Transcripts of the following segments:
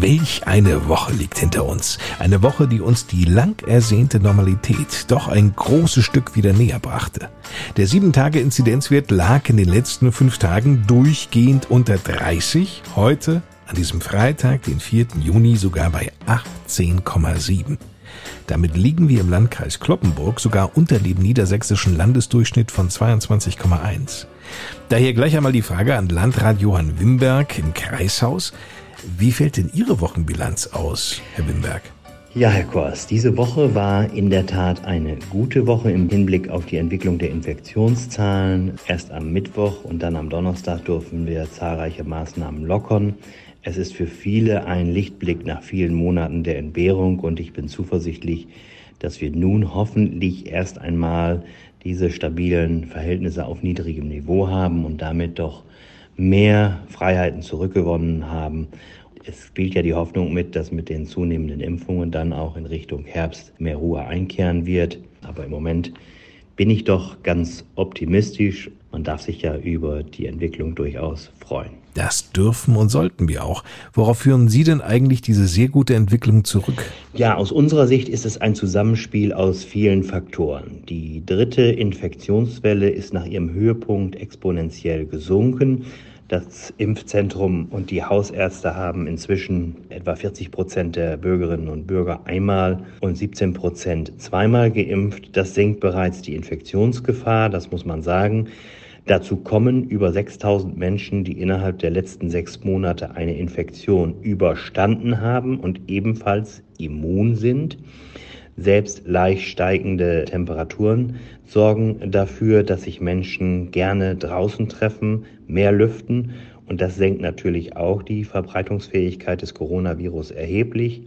Welch eine Woche liegt hinter uns. Eine Woche, die uns die lang ersehnte Normalität doch ein großes Stück wieder näher brachte. Der 7-Tage-Inzidenzwert lag in den letzten fünf Tagen durchgehend unter 30. Heute, an diesem Freitag, den 4. Juni, sogar bei 18,7. Damit liegen wir im Landkreis Kloppenburg sogar unter dem niedersächsischen Landesdurchschnitt von 22,1. Daher gleich einmal die Frage an Landrat Johann Wimberg im Kreishaus. Wie fällt denn Ihre Wochenbilanz aus, Herr Wimberg? Ja, Herr Kors, diese Woche war in der Tat eine gute Woche im Hinblick auf die Entwicklung der Infektionszahlen. Erst am Mittwoch und dann am Donnerstag durften wir zahlreiche Maßnahmen lockern. Es ist für viele ein Lichtblick nach vielen Monaten der Entbehrung und ich bin zuversichtlich, dass wir nun hoffentlich erst einmal diese stabilen Verhältnisse auf niedrigem Niveau haben und damit doch mehr Freiheiten zurückgewonnen haben. Es spielt ja die Hoffnung mit, dass mit den zunehmenden Impfungen dann auch in Richtung Herbst mehr Ruhe einkehren wird. Aber im Moment bin ich doch ganz optimistisch. Man darf sich ja über die Entwicklung durchaus freuen. Das dürfen und sollten wir auch. Worauf führen Sie denn eigentlich diese sehr gute Entwicklung zurück? Ja, aus unserer Sicht ist es ein Zusammenspiel aus vielen Faktoren. Die dritte Infektionswelle ist nach ihrem Höhepunkt exponentiell gesunken. Das Impfzentrum und die Hausärzte haben inzwischen etwa 40 Prozent der Bürgerinnen und Bürger einmal und 17 Prozent zweimal geimpft. Das senkt bereits die Infektionsgefahr, das muss man sagen. Dazu kommen über 6000 Menschen, die innerhalb der letzten sechs Monate eine Infektion überstanden haben und ebenfalls immun sind. Selbst leicht steigende Temperaturen sorgen dafür, dass sich Menschen gerne draußen treffen, mehr lüften und das senkt natürlich auch die Verbreitungsfähigkeit des Coronavirus erheblich.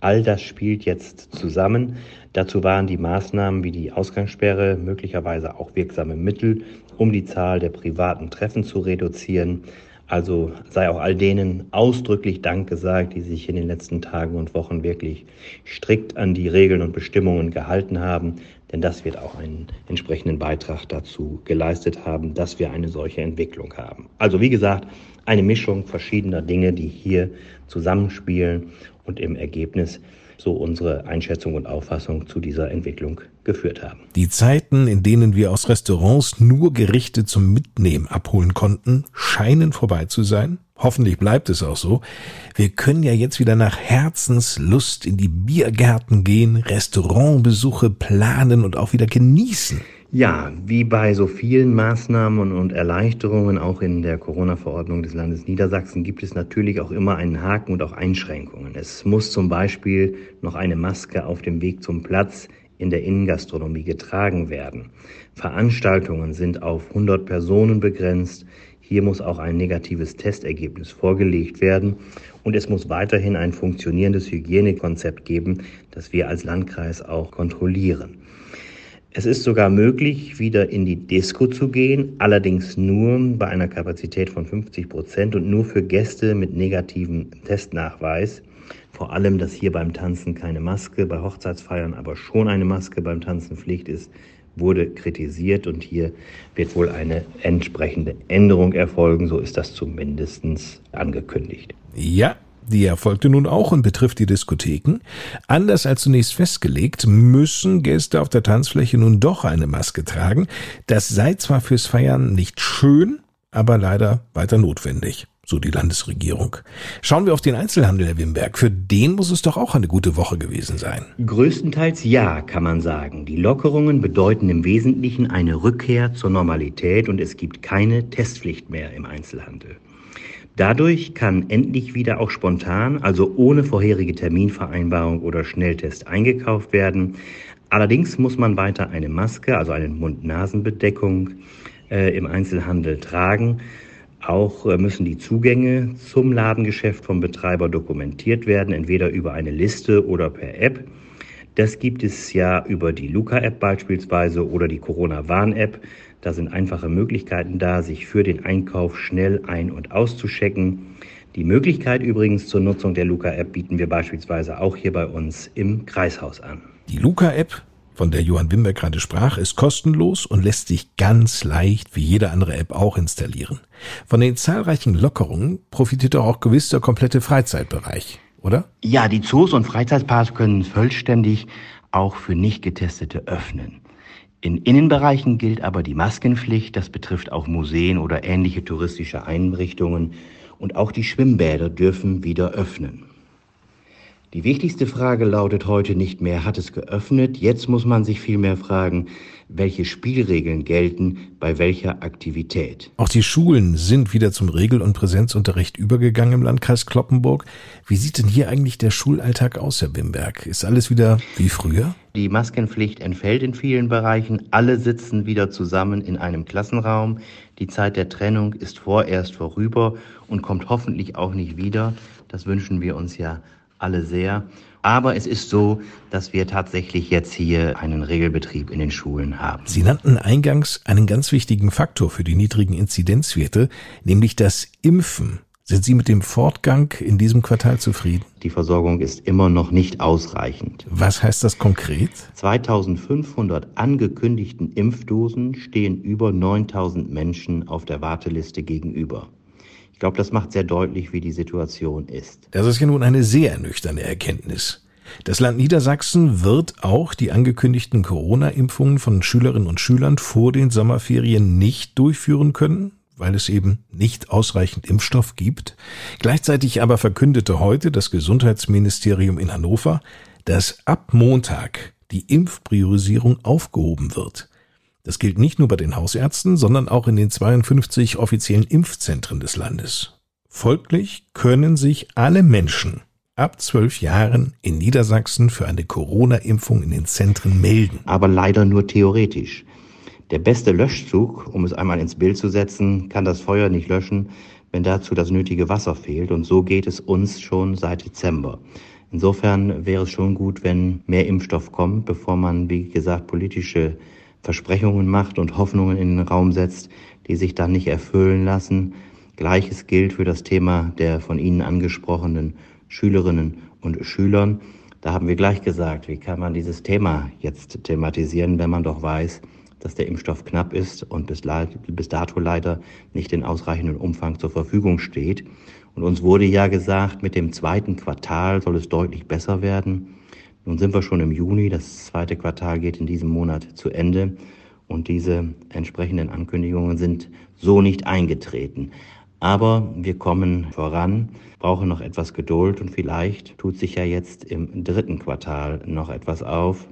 All das spielt jetzt zusammen. Dazu waren die Maßnahmen wie die Ausgangssperre möglicherweise auch wirksame Mittel, um die Zahl der privaten Treffen zu reduzieren. Also sei auch all denen ausdrücklich Dank gesagt, die sich in den letzten Tagen und Wochen wirklich strikt an die Regeln und Bestimmungen gehalten haben, denn das wird auch einen entsprechenden Beitrag dazu geleistet haben, dass wir eine solche Entwicklung haben. Also wie gesagt, eine Mischung verschiedener Dinge, die hier zusammenspielen und im Ergebnis so unsere Einschätzung und Auffassung zu dieser Entwicklung geführt haben. Die Zeiten, in denen wir aus Restaurants nur Gerichte zum Mitnehmen abholen konnten, scheinen vorbei zu sein. Hoffentlich bleibt es auch so. Wir können ja jetzt wieder nach Herzenslust in die Biergärten gehen, Restaurantbesuche planen und auch wieder genießen. Ja, wie bei so vielen Maßnahmen und Erleichterungen, auch in der Corona-Verordnung des Landes Niedersachsen, gibt es natürlich auch immer einen Haken und auch Einschränkungen. Es muss zum Beispiel noch eine Maske auf dem Weg zum Platz in der Innengastronomie getragen werden. Veranstaltungen sind auf 100 Personen begrenzt. Hier muss auch ein negatives Testergebnis vorgelegt werden. Und es muss weiterhin ein funktionierendes Hygienekonzept geben, das wir als Landkreis auch kontrollieren. Es ist sogar möglich, wieder in die Disco zu gehen, allerdings nur bei einer Kapazität von 50 Prozent und nur für Gäste mit negativem Testnachweis. Vor allem, dass hier beim Tanzen keine Maske, bei Hochzeitsfeiern aber schon eine Maske beim Tanzen Pflicht ist, wurde kritisiert und hier wird wohl eine entsprechende Änderung erfolgen. So ist das zumindest angekündigt. Ja, die erfolgte nun auch und betrifft die Diskotheken. Anders als zunächst festgelegt, müssen Gäste auf der Tanzfläche nun doch eine Maske tragen. Das sei zwar fürs Feiern nicht schön, aber leider weiter notwendig so die Landesregierung. Schauen wir auf den Einzelhandel, Herr Wimberg. Für den muss es doch auch eine gute Woche gewesen sein. Größtenteils ja, kann man sagen. Die Lockerungen bedeuten im Wesentlichen eine Rückkehr zur Normalität und es gibt keine Testpflicht mehr im Einzelhandel. Dadurch kann endlich wieder auch spontan, also ohne vorherige Terminvereinbarung oder Schnelltest eingekauft werden. Allerdings muss man weiter eine Maske, also eine Mund-Nasen-Bedeckung äh, im Einzelhandel tragen. Auch äh, müssen die Zugänge zum Ladengeschäft vom Betreiber dokumentiert werden, entweder über eine Liste oder per App. Das gibt es ja über die Luca-App beispielsweise oder die Corona-Warn-App. Da sind einfache Möglichkeiten da, sich für den Einkauf schnell ein- und auszuchecken. Die Möglichkeit übrigens zur Nutzung der Luca-App bieten wir beispielsweise auch hier bei uns im Kreishaus an. Die Luca-App, von der Johann Wimberg gerade sprach, ist kostenlos und lässt sich ganz leicht wie jede andere App auch installieren. Von den zahlreichen Lockerungen profitiert auch gewiss der komplette Freizeitbereich oder? Ja, die Zoos und Freizeitparks können vollständig auch für Nicht-Getestete öffnen. In Innenbereichen gilt aber die Maskenpflicht. Das betrifft auch Museen oder ähnliche touristische Einrichtungen. Und auch die Schwimmbäder dürfen wieder öffnen. Die wichtigste Frage lautet heute nicht mehr, hat es geöffnet? Jetzt muss man sich vielmehr fragen, welche Spielregeln gelten bei welcher Aktivität. Auch die Schulen sind wieder zum Regel- und Präsenzunterricht übergegangen im Landkreis Kloppenburg. Wie sieht denn hier eigentlich der Schulalltag aus, Herr Bimberg? Ist alles wieder wie früher? Die Maskenpflicht entfällt in vielen Bereichen. Alle sitzen wieder zusammen in einem Klassenraum. Die Zeit der Trennung ist vorerst vorüber und kommt hoffentlich auch nicht wieder. Das wünschen wir uns ja alle sehr. Aber es ist so, dass wir tatsächlich jetzt hier einen Regelbetrieb in den Schulen haben. Sie nannten eingangs einen ganz wichtigen Faktor für die niedrigen Inzidenzwerte, nämlich das Impfen. Sind Sie mit dem Fortgang in diesem Quartal zufrieden? Die Versorgung ist immer noch nicht ausreichend. Was heißt das konkret? 2500 angekündigten Impfdosen stehen über 9000 Menschen auf der Warteliste gegenüber. Ich glaube, das macht sehr deutlich, wie die Situation ist. Das ist ja nun eine sehr ernüchternde Erkenntnis. Das Land Niedersachsen wird auch die angekündigten Corona-Impfungen von Schülerinnen und Schülern vor den Sommerferien nicht durchführen können, weil es eben nicht ausreichend Impfstoff gibt. Gleichzeitig aber verkündete heute das Gesundheitsministerium in Hannover, dass ab Montag die Impfpriorisierung aufgehoben wird. Das gilt nicht nur bei den Hausärzten, sondern auch in den 52 offiziellen Impfzentren des Landes. Folglich können sich alle Menschen ab zwölf Jahren in Niedersachsen für eine Corona-Impfung in den Zentren melden. Aber leider nur theoretisch. Der beste Löschzug, um es einmal ins Bild zu setzen, kann das Feuer nicht löschen, wenn dazu das nötige Wasser fehlt. Und so geht es uns schon seit Dezember. Insofern wäre es schon gut, wenn mehr Impfstoff kommt, bevor man, wie gesagt, politische Versprechungen macht und Hoffnungen in den Raum setzt, die sich dann nicht erfüllen lassen. Gleiches gilt für das Thema der von Ihnen angesprochenen Schülerinnen und Schülern. Da haben wir gleich gesagt, wie kann man dieses Thema jetzt thematisieren, wenn man doch weiß, dass der Impfstoff knapp ist und bis, bis dato leider nicht in ausreichendem Umfang zur Verfügung steht. Und uns wurde ja gesagt, mit dem zweiten Quartal soll es deutlich besser werden. Nun sind wir schon im Juni, das zweite Quartal geht in diesem Monat zu Ende und diese entsprechenden Ankündigungen sind so nicht eingetreten. Aber wir kommen voran, brauchen noch etwas Geduld und vielleicht tut sich ja jetzt im dritten Quartal noch etwas auf,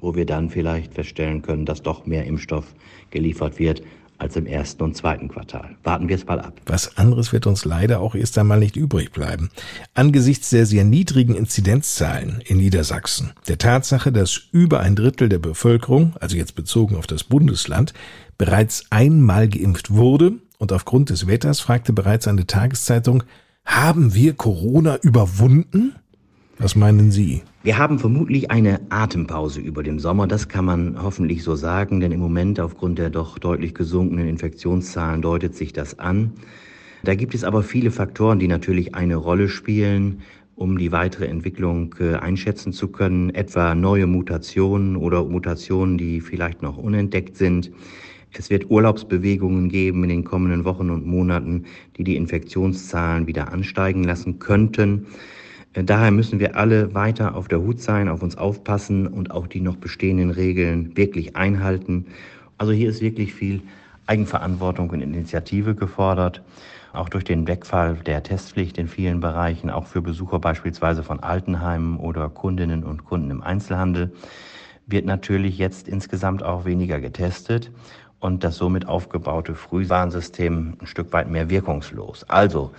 wo wir dann vielleicht feststellen können, dass doch mehr Impfstoff geliefert wird, als im ersten und zweiten Quartal. Warten wir es mal ab. Was anderes wird uns leider auch erst einmal nicht übrig bleiben. Angesichts der sehr niedrigen Inzidenzzahlen in Niedersachsen, der Tatsache, dass über ein Drittel der Bevölkerung, also jetzt bezogen auf das Bundesland, bereits einmal geimpft wurde und aufgrund des Wetters fragte bereits eine Tageszeitung, haben wir Corona überwunden? Was meinen Sie? Wir haben vermutlich eine Atempause über dem Sommer, das kann man hoffentlich so sagen, denn im Moment aufgrund der doch deutlich gesunkenen Infektionszahlen deutet sich das an. Da gibt es aber viele Faktoren, die natürlich eine Rolle spielen, um die weitere Entwicklung äh, einschätzen zu können, etwa neue Mutationen oder Mutationen, die vielleicht noch unentdeckt sind. Es wird Urlaubsbewegungen geben in den kommenden Wochen und Monaten, die die Infektionszahlen wieder ansteigen lassen könnten. Daher müssen wir alle weiter auf der Hut sein, auf uns aufpassen und auch die noch bestehenden Regeln wirklich einhalten. Also hier ist wirklich viel Eigenverantwortung und Initiative gefordert. Auch durch den Wegfall der Testpflicht in vielen Bereichen, auch für Besucher beispielsweise von Altenheimen oder Kundinnen und Kunden im Einzelhandel, wird natürlich jetzt insgesamt auch weniger getestet und das somit aufgebaute Frühwarnsystem ein Stück weit mehr wirkungslos. Also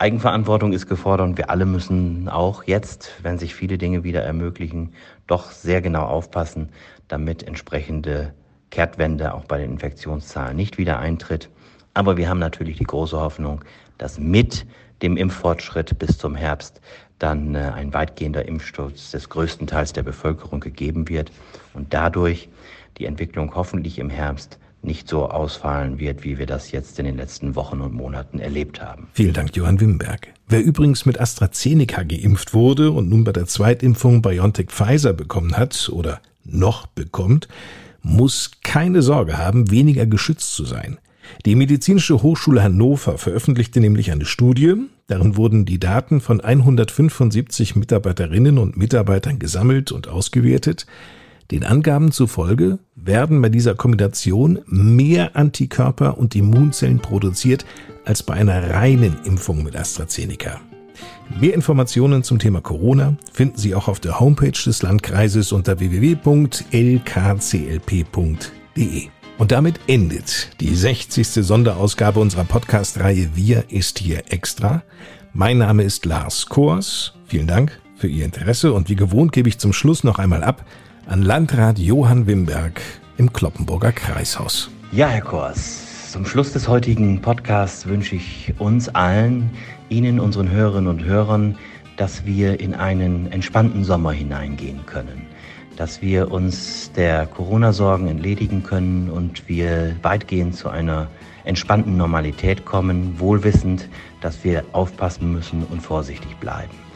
Eigenverantwortung ist gefordert und wir alle müssen auch jetzt, wenn sich viele Dinge wieder ermöglichen, doch sehr genau aufpassen, damit entsprechende Kehrtwende auch bei den Infektionszahlen nicht wieder eintritt. Aber wir haben natürlich die große Hoffnung, dass mit dem Impffortschritt bis zum Herbst dann äh, ein weitgehender Impfschutz des größten Teils der Bevölkerung gegeben wird und dadurch die Entwicklung hoffentlich im Herbst nicht so ausfallen wird, wie wir das jetzt in den letzten Wochen und Monaten erlebt haben. Vielen Dank, Johann Wimberg. Wer übrigens mit AstraZeneca geimpft wurde und nun bei der Zweitimpfung BioNTech Pfizer bekommen hat oder noch bekommt, muss keine Sorge haben, weniger geschützt zu sein. Die Medizinische Hochschule Hannover veröffentlichte nämlich eine Studie, darin wurden die Daten von 175 Mitarbeiterinnen und Mitarbeitern gesammelt und ausgewertet. Den Angaben zufolge werden bei dieser Kombination mehr Antikörper und Immunzellen produziert als bei einer reinen Impfung mit AstraZeneca. Mehr Informationen zum Thema Corona finden Sie auch auf der Homepage des Landkreises unter www.lkclp.de. Und damit endet die 60. Sonderausgabe unserer Podcast-Reihe Wir ist hier extra. Mein Name ist Lars Kors. Vielen Dank für Ihr Interesse und wie gewohnt gebe ich zum Schluss noch einmal ab an Landrat Johann Wimberg im Kloppenburger Kreishaus. Ja, Herr Kors, zum Schluss des heutigen Podcasts wünsche ich uns allen, Ihnen, unseren Hörerinnen und Hörern, dass wir in einen entspannten Sommer hineingehen können, dass wir uns der Corona-Sorgen entledigen können und wir weitgehend zu einer entspannten Normalität kommen, wohlwissend, dass wir aufpassen müssen und vorsichtig bleiben.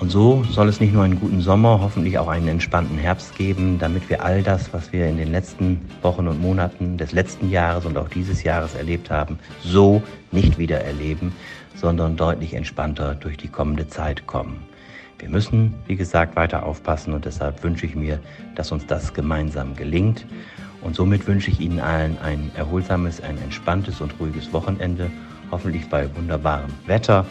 Und so soll es nicht nur einen guten Sommer, hoffentlich auch einen entspannten Herbst geben, damit wir all das, was wir in den letzten Wochen und Monaten des letzten Jahres und auch dieses Jahres erlebt haben, so nicht wieder erleben, sondern deutlich entspannter durch die kommende Zeit kommen. Wir müssen, wie gesagt, weiter aufpassen und deshalb wünsche ich mir, dass uns das gemeinsam gelingt. Und somit wünsche ich Ihnen allen ein erholsames, ein entspanntes und ruhiges Wochenende, hoffentlich bei wunderbarem Wetter.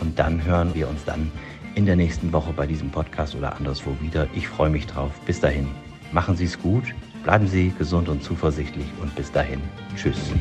Und dann hören wir uns dann in der nächsten Woche bei diesem Podcast oder anderswo wieder. Ich freue mich drauf. Bis dahin, machen Sie es gut, bleiben Sie gesund und zuversichtlich und bis dahin, tschüss.